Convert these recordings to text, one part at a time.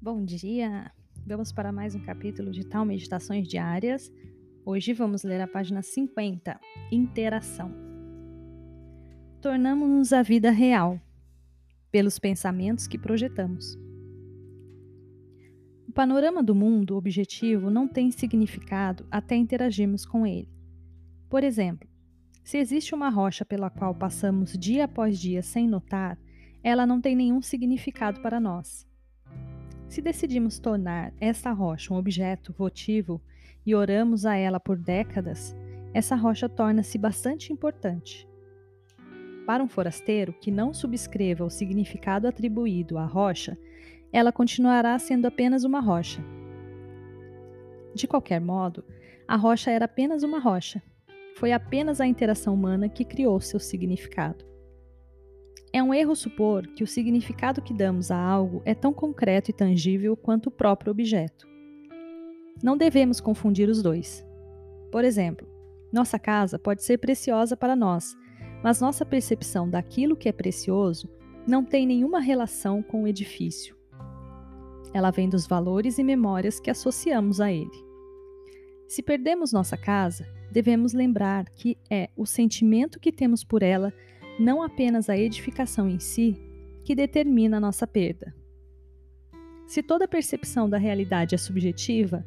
bom dia! Vamos para mais um capítulo de Tal Meditações Diárias. Hoje vamos ler a página 50, Interação. Tornamos-nos a vida real pelos pensamentos que projetamos. O panorama do mundo objetivo não tem significado até interagirmos com ele. Por exemplo, se existe uma rocha pela qual passamos dia após dia sem notar, ela não tem nenhum significado para nós. Se decidimos tornar essa rocha um objeto votivo e oramos a ela por décadas, essa rocha torna-se bastante importante. Para um forasteiro que não subscreva o significado atribuído à rocha, ela continuará sendo apenas uma rocha. De qualquer modo, a rocha era apenas uma rocha. Foi apenas a interação humana que criou seu significado. É um erro supor que o significado que damos a algo é tão concreto e tangível quanto o próprio objeto. Não devemos confundir os dois. Por exemplo, nossa casa pode ser preciosa para nós, mas nossa percepção daquilo que é precioso não tem nenhuma relação com o edifício. Ela vem dos valores e memórias que associamos a ele. Se perdemos nossa casa, devemos lembrar que é o sentimento que temos por ela não apenas a edificação em si, que determina a nossa perda. Se toda percepção da realidade é subjetiva,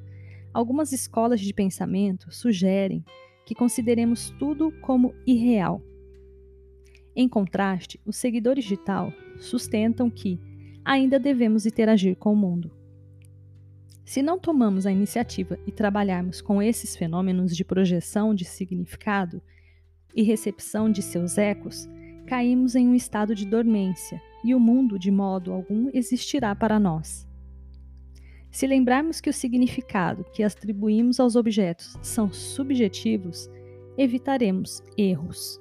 algumas escolas de pensamento sugerem que consideremos tudo como irreal. Em contraste, os seguidores de tal sustentam que ainda devemos interagir com o mundo. Se não tomamos a iniciativa e trabalharmos com esses fenômenos de projeção de significado e recepção de seus ecos, caímos em um estado de dormência e o mundo, de modo algum, existirá para nós. Se lembrarmos que o significado que atribuímos aos objetos são subjetivos, evitaremos erros.